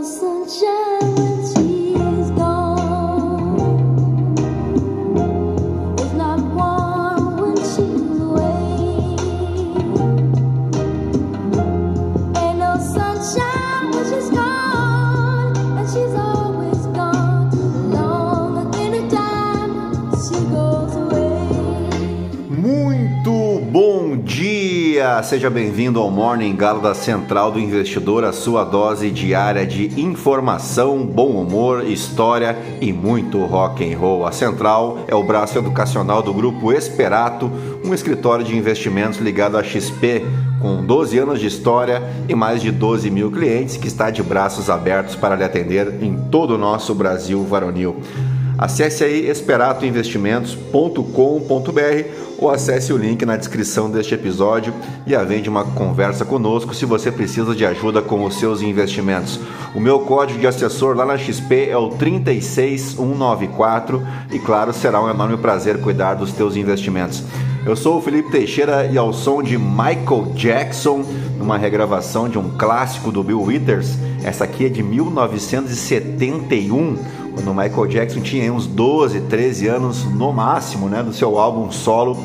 no sunshine Seja bem-vindo ao Morning Galo da Central do Investidor, a sua dose diária de informação, bom humor, história e muito rock and roll. A Central é o braço educacional do grupo Esperato, um escritório de investimentos ligado à XP, com 12 anos de história e mais de 12 mil clientes, que está de braços abertos para lhe atender em todo o nosso Brasil varonil. Acesse aí esperatoinvestimentos.com.br ou acesse o link na descrição deste episódio e avende uma conversa conosco se você precisa de ajuda com os seus investimentos. O meu código de assessor lá na XP é o 36194 e claro, será um enorme prazer cuidar dos teus investimentos. Eu sou o Felipe Teixeira e ao som de Michael Jackson, numa regravação de um clássico do Bill Withers, essa aqui é de 1971, quando o Michael Jackson tinha uns 12, 13 anos no máximo, né, do seu álbum solo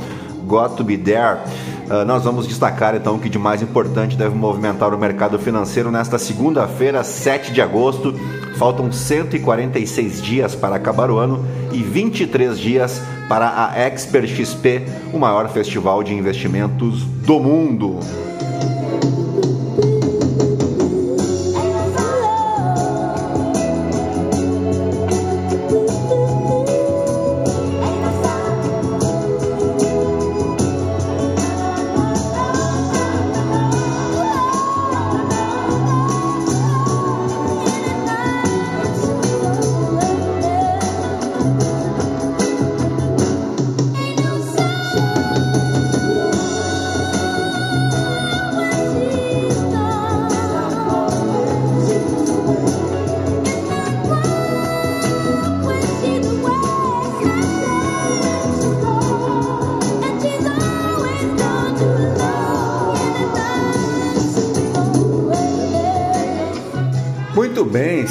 Got to Be There. Uh, nós vamos destacar então o que de mais importante deve movimentar o mercado financeiro nesta segunda-feira, 7 de agosto. Faltam 146 dias para acabar o ano e 23 dias para a Expert XP, o maior festival de investimentos do mundo.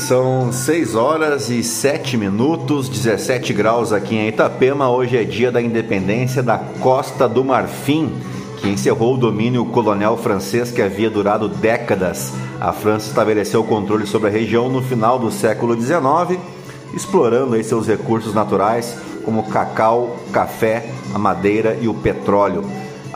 São 6 horas e 7 minutos, 17 graus aqui em Itapema. Hoje é dia da independência da Costa do Marfim, que encerrou o domínio colonial francês que havia durado décadas. A França estabeleceu o controle sobre a região no final do século XIX, explorando seus recursos naturais, como cacau, café, a madeira e o petróleo.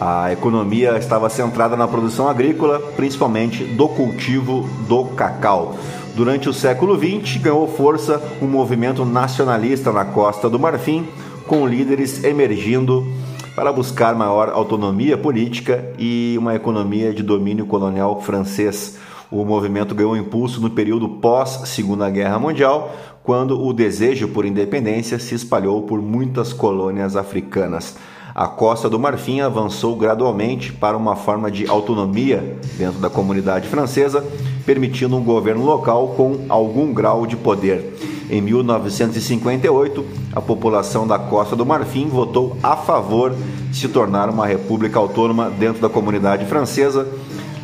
A economia estava centrada na produção agrícola, principalmente do cultivo do cacau. Durante o século XX, ganhou força um movimento nacionalista na Costa do Marfim, com líderes emergindo para buscar maior autonomia política e uma economia de domínio colonial francês. O movimento ganhou impulso no período pós-Segunda Guerra Mundial, quando o desejo por independência se espalhou por muitas colônias africanas. A Costa do Marfim avançou gradualmente para uma forma de autonomia dentro da comunidade francesa, permitindo um governo local com algum grau de poder. Em 1958, a população da Costa do Marfim votou a favor de se tornar uma república autônoma dentro da comunidade francesa,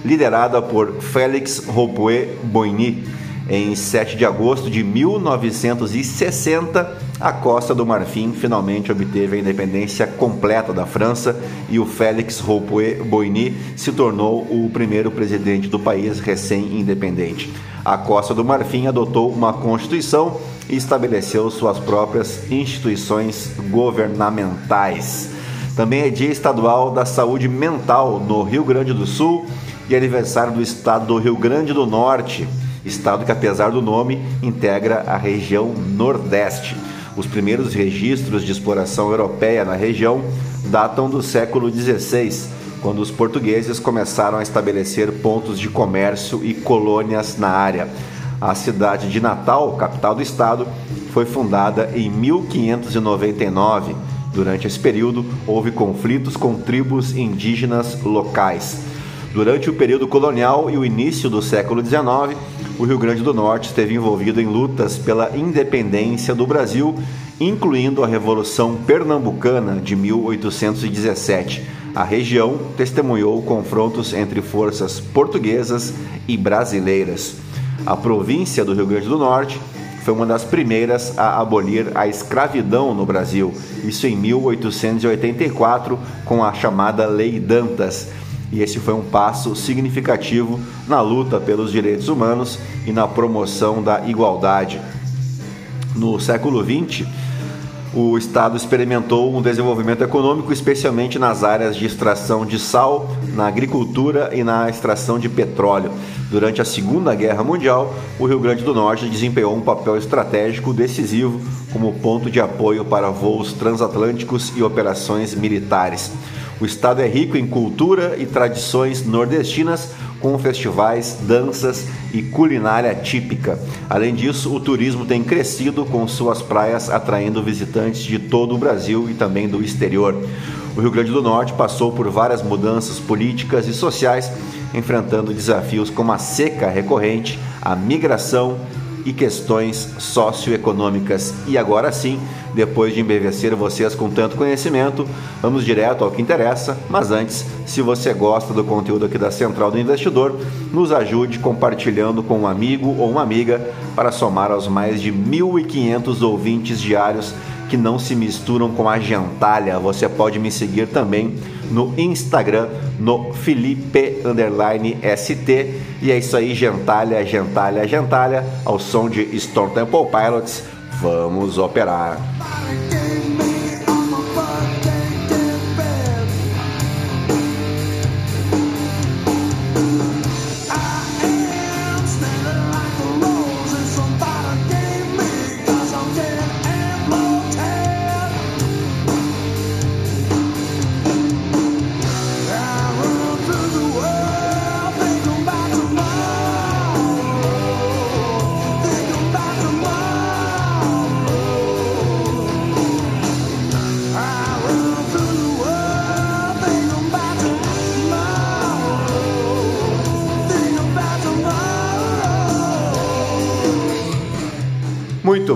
liderada por Félix Houphouët-Boigny. Em 7 de agosto de 1960, a Costa do Marfim finalmente obteve a independência completa da França e o Félix Houphouët-Boigny se tornou o primeiro presidente do país recém-independente. A Costa do Marfim adotou uma constituição e estabeleceu suas próprias instituições governamentais. Também é Dia Estadual da Saúde Mental no Rio Grande do Sul e aniversário do estado do Rio Grande do Norte, estado que, apesar do nome, integra a região Nordeste. Os primeiros registros de exploração europeia na região datam do século XVI, quando os portugueses começaram a estabelecer pontos de comércio e colônias na área. A cidade de Natal, capital do estado, foi fundada em 1599. Durante esse período, houve conflitos com tribos indígenas locais. Durante o período colonial e o início do século XIX, o Rio Grande do Norte esteve envolvido em lutas pela independência do Brasil, incluindo a Revolução Pernambucana de 1817. A região testemunhou confrontos entre forças portuguesas e brasileiras. A província do Rio Grande do Norte foi uma das primeiras a abolir a escravidão no Brasil, isso em 1884, com a chamada Lei Dantas. E esse foi um passo significativo na luta pelos direitos humanos e na promoção da igualdade. No século XX, o Estado experimentou um desenvolvimento econômico, especialmente nas áreas de extração de sal, na agricultura e na extração de petróleo. Durante a Segunda Guerra Mundial, o Rio Grande do Norte desempenhou um papel estratégico decisivo como ponto de apoio para voos transatlânticos e operações militares. O estado é rico em cultura e tradições nordestinas, com festivais, danças e culinária típica. Além disso, o turismo tem crescido com suas praias atraindo visitantes de todo o Brasil e também do exterior. O Rio Grande do Norte passou por várias mudanças políticas e sociais, enfrentando desafios como a seca recorrente, a migração e questões socioeconômicas. E agora sim, depois de embevecer vocês com tanto conhecimento, vamos direto ao que interessa. Mas antes, se você gosta do conteúdo aqui da Central do Investidor, nos ajude compartilhando com um amigo ou uma amiga para somar aos mais de 1.500 ouvintes diários que não se misturam com a gentalha. Você pode me seguir também no Instagram, no Felipe ST. E é isso aí, gentalha, gentalha, gentalha, ao som de Stone Temple Pilots. Vamos operar.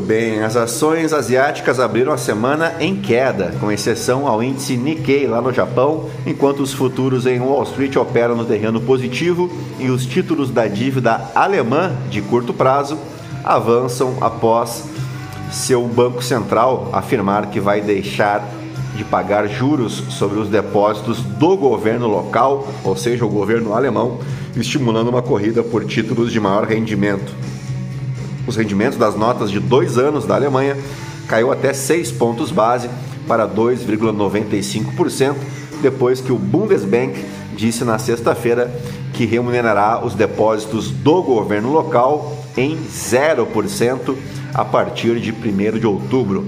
Bem, as ações asiáticas abriram a semana em queda, com exceção ao índice Nikkei lá no Japão, enquanto os futuros em Wall Street operam no terreno positivo e os títulos da dívida alemã de curto prazo avançam após seu Banco Central afirmar que vai deixar de pagar juros sobre os depósitos do governo local, ou seja, o governo alemão, estimulando uma corrida por títulos de maior rendimento os rendimentos das notas de dois anos da Alemanha caiu até 6 pontos base para 2,95%, depois que o Bundesbank disse na sexta-feira que remunerará os depósitos do governo local em 0% a partir de 1 de outubro.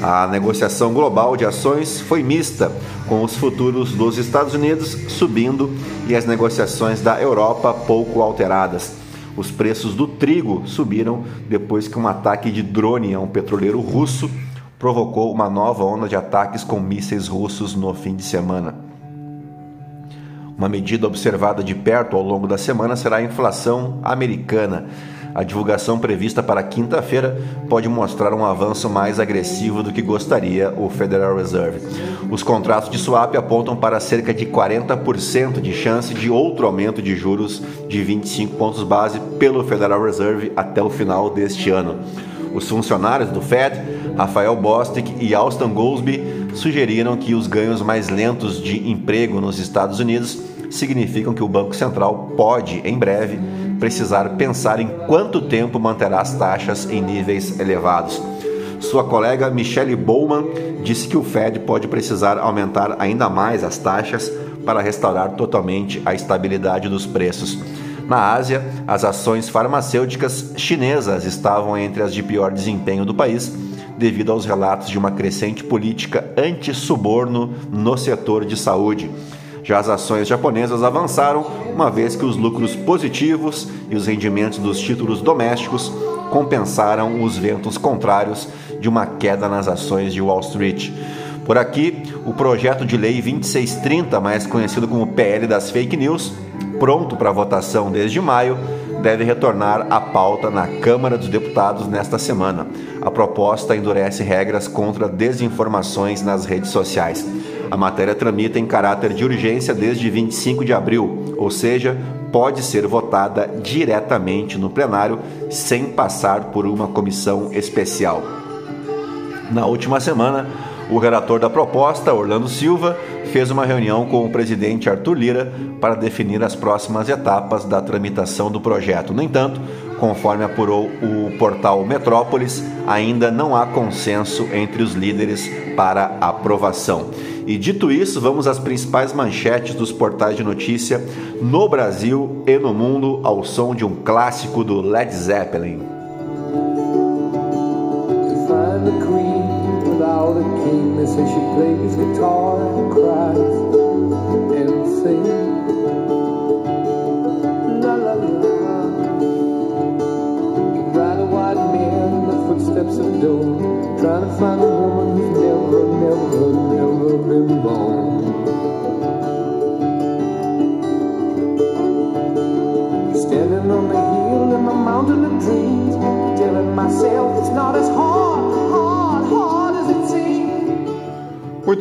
A negociação global de ações foi mista, com os futuros dos Estados Unidos subindo e as negociações da Europa pouco alteradas. Os preços do trigo subiram depois que um ataque de drone a um petroleiro russo provocou uma nova onda de ataques com mísseis russos no fim de semana. Uma medida observada de perto ao longo da semana será a inflação americana. A divulgação prevista para quinta-feira pode mostrar um avanço mais agressivo do que gostaria o Federal Reserve. Os contratos de swap apontam para cerca de 40% de chance de outro aumento de juros de 25 pontos base pelo Federal Reserve até o final deste ano. Os funcionários do Fed, Rafael Bostic e Alston Goldsby, sugeriram que os ganhos mais lentos de emprego nos Estados Unidos significam que o Banco Central pode, em breve, precisar pensar em quanto tempo manterá as taxas em níveis elevados. Sua colega Michelle Bowman disse que o Fed pode precisar aumentar ainda mais as taxas para restaurar totalmente a estabilidade dos preços. Na Ásia, as ações farmacêuticas chinesas estavam entre as de pior desempenho do país, devido aos relatos de uma crescente política anti-suborno no setor de saúde. Já as ações japonesas avançaram, uma vez que os lucros positivos e os rendimentos dos títulos domésticos compensaram os ventos contrários de uma queda nas ações de Wall Street. Por aqui, o projeto de lei 2630, mais conhecido como PL das Fake News, pronto para votação desde maio, deve retornar à pauta na Câmara dos Deputados nesta semana. A proposta endurece regras contra desinformações nas redes sociais. A matéria tramita em caráter de urgência desde 25 de abril, ou seja, pode ser votada diretamente no plenário sem passar por uma comissão especial. Na última semana, o relator da proposta, Orlando Silva, fez uma reunião com o presidente Arthur Lira para definir as próximas etapas da tramitação do projeto. No entanto, conforme apurou o portal Metrópolis, ainda não há consenso entre os líderes para aprovação. E dito isso, vamos às principais manchetes dos portais de notícia no Brasil e no mundo ao som de um clássico do Led Zeppelin. Footsteps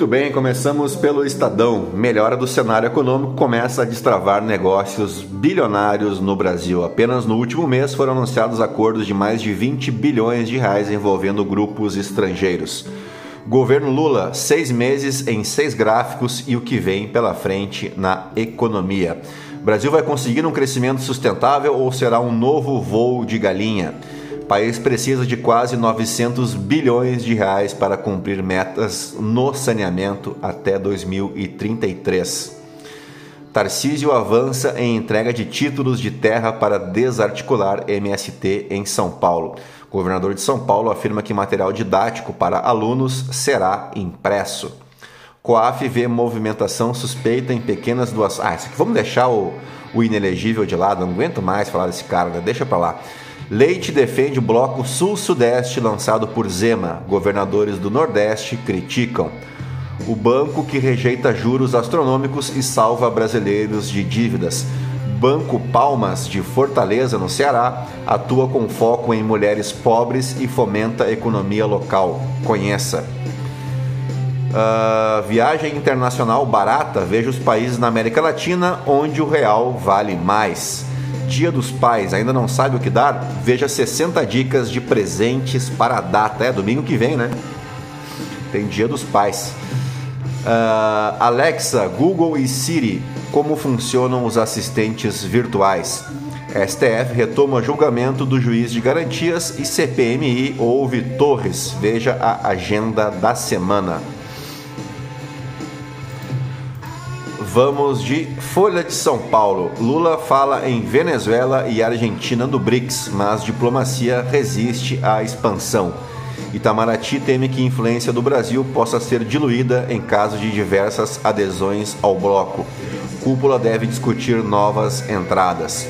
Muito bem, começamos pelo Estadão. Melhora do cenário econômico começa a destravar negócios bilionários no Brasil. Apenas no último mês foram anunciados acordos de mais de 20 bilhões de reais envolvendo grupos estrangeiros. Governo Lula, seis meses em seis gráficos e o que vem pela frente na economia. Brasil vai conseguir um crescimento sustentável ou será um novo voo de galinha? País precisa de quase 900 bilhões de reais para cumprir metas no saneamento até 2033. Tarcísio avança em entrega de títulos de terra para desarticular MST em São Paulo. O governador de São Paulo afirma que material didático para alunos será impresso. COAF vê movimentação suspeita em pequenas doações. Ah, aqui, vamos deixar o, o inelegível de lado, não aguento mais falar desse cara, né? deixa para lá. Leite defende o bloco Sul-Sudeste lançado por Zema. Governadores do Nordeste criticam. O banco que rejeita juros astronômicos e salva brasileiros de dívidas. Banco Palmas de Fortaleza, no Ceará, atua com foco em mulheres pobres e fomenta a economia local. Conheça. Uh, viagem internacional barata, veja os países na América Latina onde o real vale mais. Dia dos Pais, ainda não sabe o que dar? Veja 60 dicas de presentes para a data. É domingo que vem, né? Tem Dia dos Pais. Uh, Alexa, Google e Siri, como funcionam os assistentes virtuais? STF retoma julgamento do juiz de garantias e CPMI ouve Torres. Veja a agenda da semana. Vamos de Folha de São Paulo. Lula fala em Venezuela e Argentina do BRICS, mas diplomacia resiste à expansão. Itamaraty teme que a influência do Brasil possa ser diluída em caso de diversas adesões ao bloco. Cúpula deve discutir novas entradas.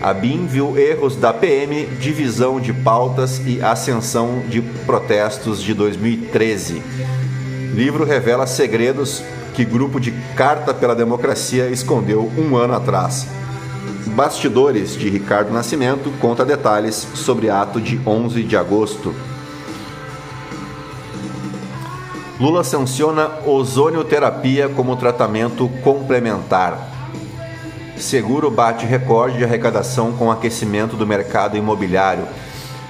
A BIM viu erros da PM, divisão de pautas e ascensão de protestos de 2013. Livro revela segredos que grupo de Carta pela Democracia escondeu um ano atrás. Bastidores de Ricardo Nascimento conta detalhes sobre ato de 11 de agosto. Lula sanciona ozonioterapia como tratamento complementar. Seguro bate recorde de arrecadação com aquecimento do mercado imobiliário.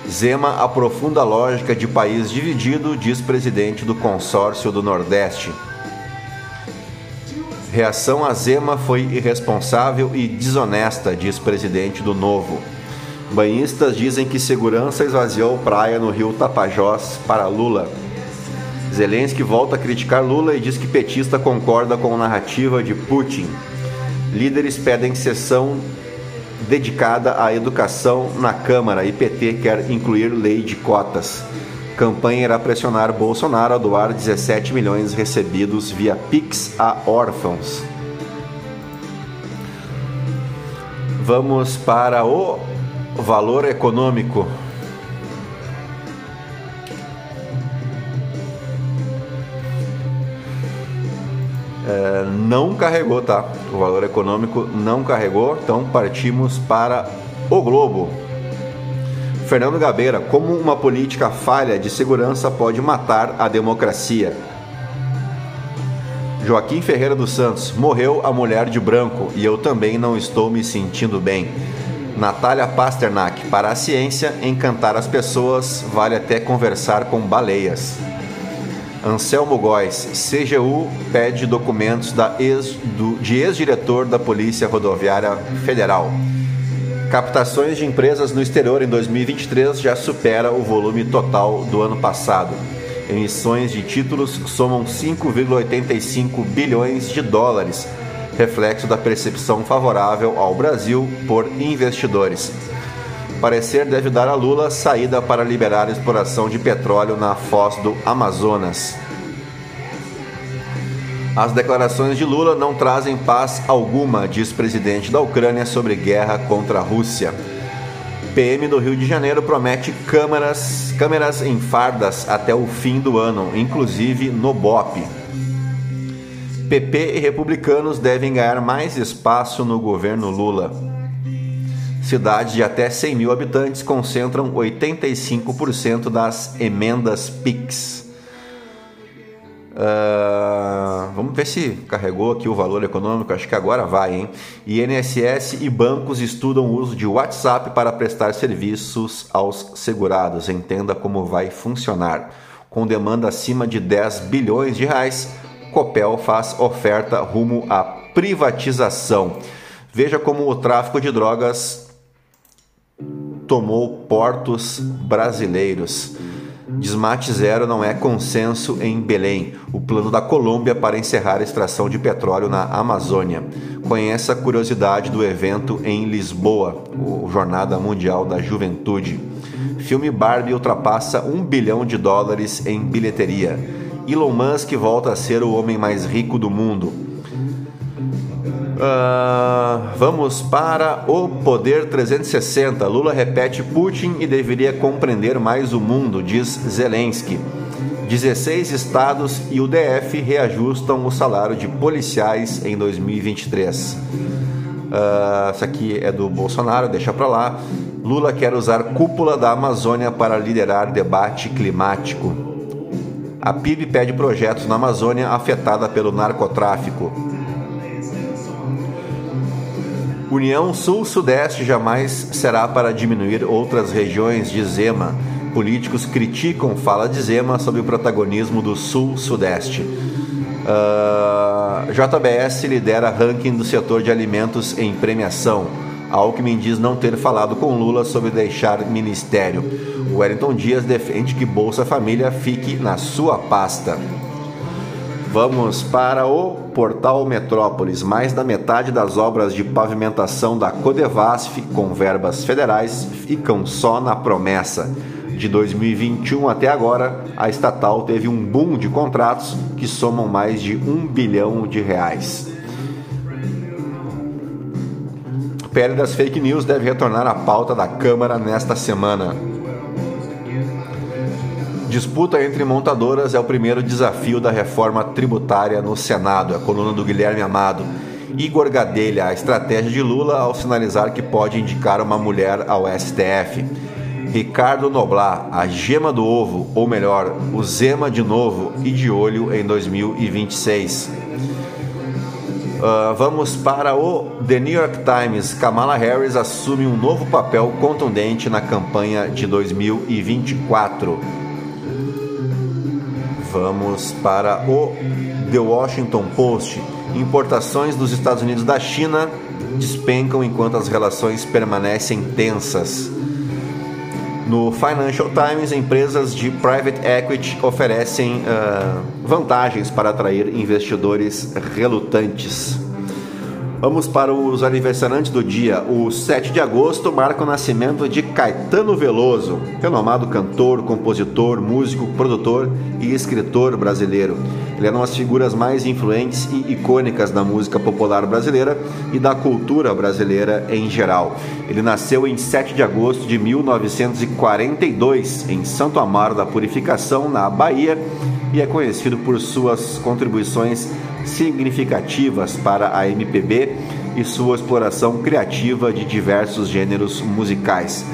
Zema aprofunda a lógica de país dividido, diz presidente do consórcio do Nordeste. Reação a Zema foi irresponsável e desonesta, diz presidente do Novo. Banhistas dizem que segurança esvaziou praia no rio Tapajós para Lula. Zelensky volta a criticar Lula e diz que petista concorda com a narrativa de Putin. Líderes pedem sessão dedicada à educação na Câmara e PT quer incluir lei de cotas. Campanha irá pressionar Bolsonaro a doar 17 milhões recebidos via Pix a órfãos. Vamos para o valor econômico. É, não carregou, tá? O valor econômico não carregou, então partimos para o Globo. Fernando Gabeira, como uma política falha de segurança pode matar a democracia? Joaquim Ferreira dos Santos, morreu a mulher de branco e eu também não estou me sentindo bem. Natália Pasternak, para a ciência, encantar as pessoas vale até conversar com baleias. Anselmo Góes, CGU pede documentos da ex, do, de ex-diretor da Polícia Rodoviária Federal. Captações de empresas no exterior em 2023 já supera o volume total do ano passado. Emissões de títulos somam 5,85 bilhões de dólares, reflexo da percepção favorável ao Brasil por investidores. Parecer deve dar a Lula saída para liberar a exploração de petróleo na foz do Amazonas. As declarações de Lula não trazem paz alguma, diz presidente da Ucrânia sobre guerra contra a Rússia. PM do Rio de Janeiro promete câmeras, câmeras em fardas até o fim do ano, inclusive no BOP. PP e republicanos devem ganhar mais espaço no governo Lula. Cidades de até 100 mil habitantes concentram 85% das emendas PIX. Uh, vamos ver se carregou aqui o valor econômico, acho que agora vai, hein? INSS e bancos estudam o uso de WhatsApp para prestar serviços aos segurados. Entenda como vai funcionar. Com demanda acima de 10 bilhões de reais, Copel faz oferta rumo à privatização. Veja como o tráfico de drogas tomou portos brasileiros. Desmate zero não é consenso em Belém. O plano da Colômbia para encerrar a extração de petróleo na Amazônia. Conheça a curiosidade do evento em Lisboa, o Jornada Mundial da Juventude. Filme Barbie ultrapassa um bilhão de dólares em bilheteria. Elon Musk volta a ser o homem mais rico do mundo. Uh, vamos para o Poder 360. Lula repete Putin e deveria compreender mais o mundo, diz Zelensky. 16 estados e o DF reajustam o salário de policiais em 2023. Uh, isso aqui é do Bolsonaro, deixa para lá. Lula quer usar cúpula da Amazônia para liderar debate climático. A PIB pede projetos na Amazônia afetada pelo narcotráfico. União Sul-Sudeste jamais será para diminuir outras regiões de Zema. Políticos criticam fala de Zema sobre o protagonismo do Sul-Sudeste. Uh, ah, JBS lidera ranking do setor de alimentos em premiação. Alckmin diz não ter falado com Lula sobre deixar ministério. Wellington Dias defende que Bolsa Família fique na sua pasta. Vamos para o Portal Metrópolis. Mais da metade das obras de pavimentação da Codevasf com verbas federais ficam só na promessa. De 2021 até agora, a estatal teve um boom de contratos que somam mais de um bilhão de reais. PL das fake news deve retornar à pauta da Câmara nesta semana. Disputa entre montadoras é o primeiro desafio da reforma tributária no Senado, a coluna do Guilherme Amado. Igor Gadelha, a estratégia de Lula ao sinalizar que pode indicar uma mulher ao STF. Ricardo Noblar, a gema do ovo, ou melhor, o Zema de novo e de olho em 2026. Uh, ah, vamos para o The New York Times. Kamala Harris assume um novo papel contundente na campanha de 2024. Vamos para o The Washington Post. Importações dos Estados Unidos da China despencam enquanto as relações permanecem tensas. No Financial Times, empresas de private equity oferecem uh, vantagens para atrair investidores relutantes. Vamos para os aniversariantes do dia. O 7 de agosto marca o nascimento de Caetano Veloso, renomado cantor, compositor, músico, produtor e escritor brasileiro. Ele é uma das figuras mais influentes e icônicas da música popular brasileira e da cultura brasileira em geral. Ele nasceu em 7 de agosto de 1942 em Santo Amaro da Purificação, na Bahia, e é conhecido por suas contribuições significativas para a MPB e sua exploração criativa de diversos gêneros musicais.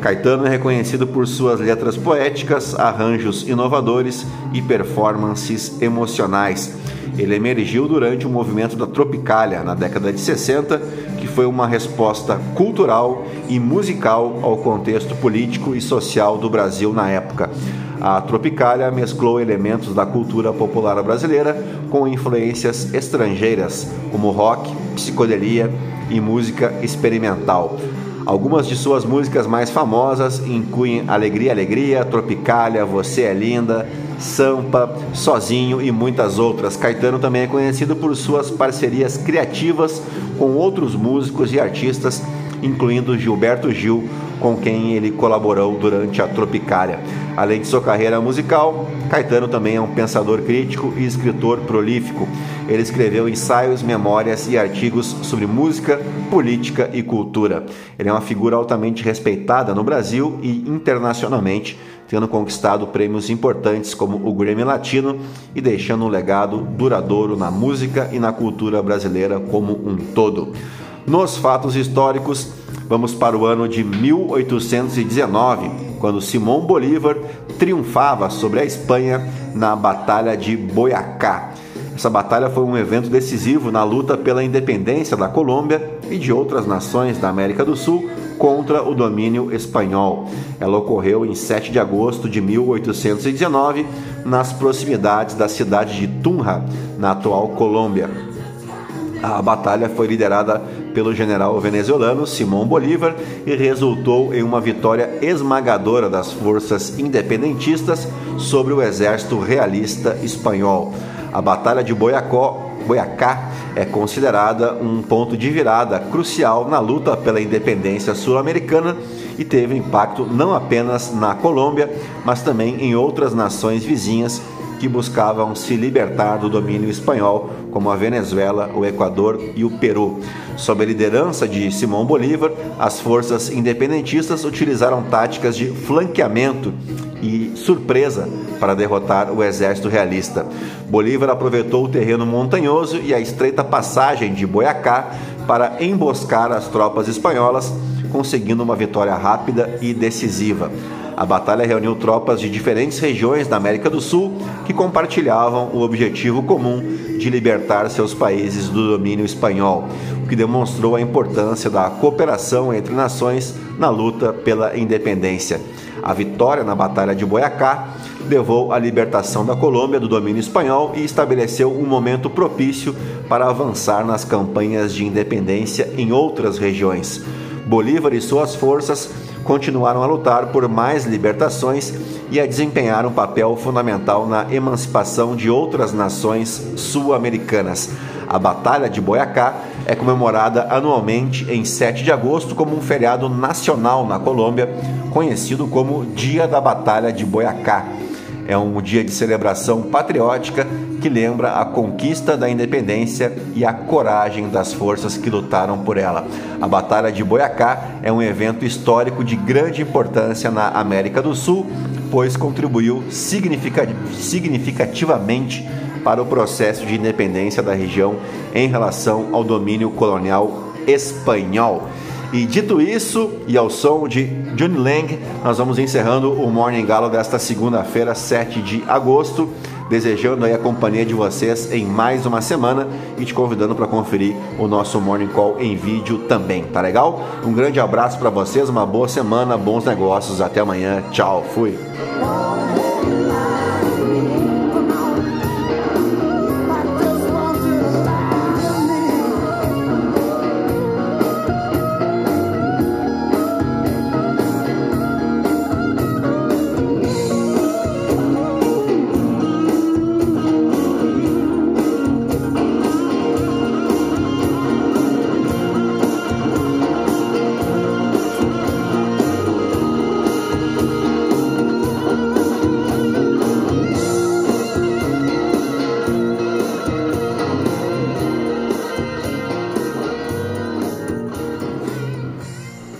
Caetano é reconhecido por suas letras poéticas, arranjos inovadores e performances emocionais. Ele emergiu durante o movimento da Tropicália na década de 60, que foi uma resposta cultural e musical ao contexto político e social do Brasil na época. A Tropicália mesclou elementos da cultura popular brasileira com influências estrangeiras, como rock, psicodelia e música experimental. Algumas de suas músicas mais famosas incluem Alegria, Alegria, Tropicália, Você é Linda, Sampa, Sozinho e muitas outras. Caetano também é conhecido por suas parcerias criativas com outros músicos e artistas, incluindo Gilberto Gil, com quem ele colaborou durante a Tropicália. Além de sua carreira musical, Caetano também é um pensador crítico e escritor prolífico. Ele escreveu ensaios, memórias e artigos sobre música, política e cultura. Ele é uma figura altamente respeitada no Brasil e internacionalmente, tendo conquistado prêmios importantes como o Grammy Latino e deixando um legado duradouro na música e na cultura brasileira como um todo. Nos fatos históricos, vamos para o ano de 1819, quando Simão Bolívar triunfava sobre a Espanha na Batalha de Boyacá. Essa batalha foi um evento decisivo na luta pela independência da Colômbia e de outras nações da América do Sul contra o domínio espanhol. Ela ocorreu em 7 de agosto de 1819, nas proximidades da cidade de Tunja, na atual Colômbia. A batalha foi liderada pelo general venezuelano Simão Bolívar e resultou em uma vitória esmagadora das forças independentistas sobre o exército realista espanhol. A Batalha de Boiacó, Boiacá é considerada um ponto de virada crucial na luta pela independência sul-americana e teve impacto não apenas na Colômbia, mas também em outras nações vizinhas que buscavam se libertar do domínio espanhol, como a Venezuela, o Equador e o Peru. Sob a liderança de Simão Bolívar, as forças independentistas utilizaram táticas de flanqueamento e surpresa para derrotar o exército realista. Bolívar aproveitou o terreno montanhoso e a estreita passagem de Boyacá para emboscar as tropas espanholas, conseguindo uma vitória rápida e decisiva. A batalha reuniu tropas de diferentes regiões da América do Sul que compartilhavam o objetivo comum de libertar seus países do domínio espanhol, o que demonstrou a importância da cooperação entre nações na luta pela independência. A vitória na Batalha de Boyacá levou à libertação da Colômbia do domínio espanhol e estabeleceu um momento propício para avançar nas campanhas de independência em outras regiões. Bolívar e suas forças continuaram a lutar por mais libertações e a desempenhar um papel fundamental na emancipação de outras nações sul-americanas. A Batalha de Boyacá é comemorada anualmente em 7 de agosto como um feriado nacional na Colômbia, conhecido como Dia da Batalha de Boyacá. É um dia de celebração patriótica que lembra a conquista da independência e a coragem das forças que lutaram por ela. A Batalha de Boyacá é um evento histórico de grande importância na América do Sul, pois contribuiu significativamente para o processo de independência da região em relação ao domínio colonial espanhol. E dito isso, e ao som de Johnny Lang, nós vamos encerrando o Morning Galo desta segunda-feira, 7 de agosto, desejando aí a companhia de vocês em mais uma semana e te convidando para conferir o nosso Morning Call em vídeo também, tá legal? Um grande abraço para vocês, uma boa semana, bons negócios, até amanhã, tchau, fui!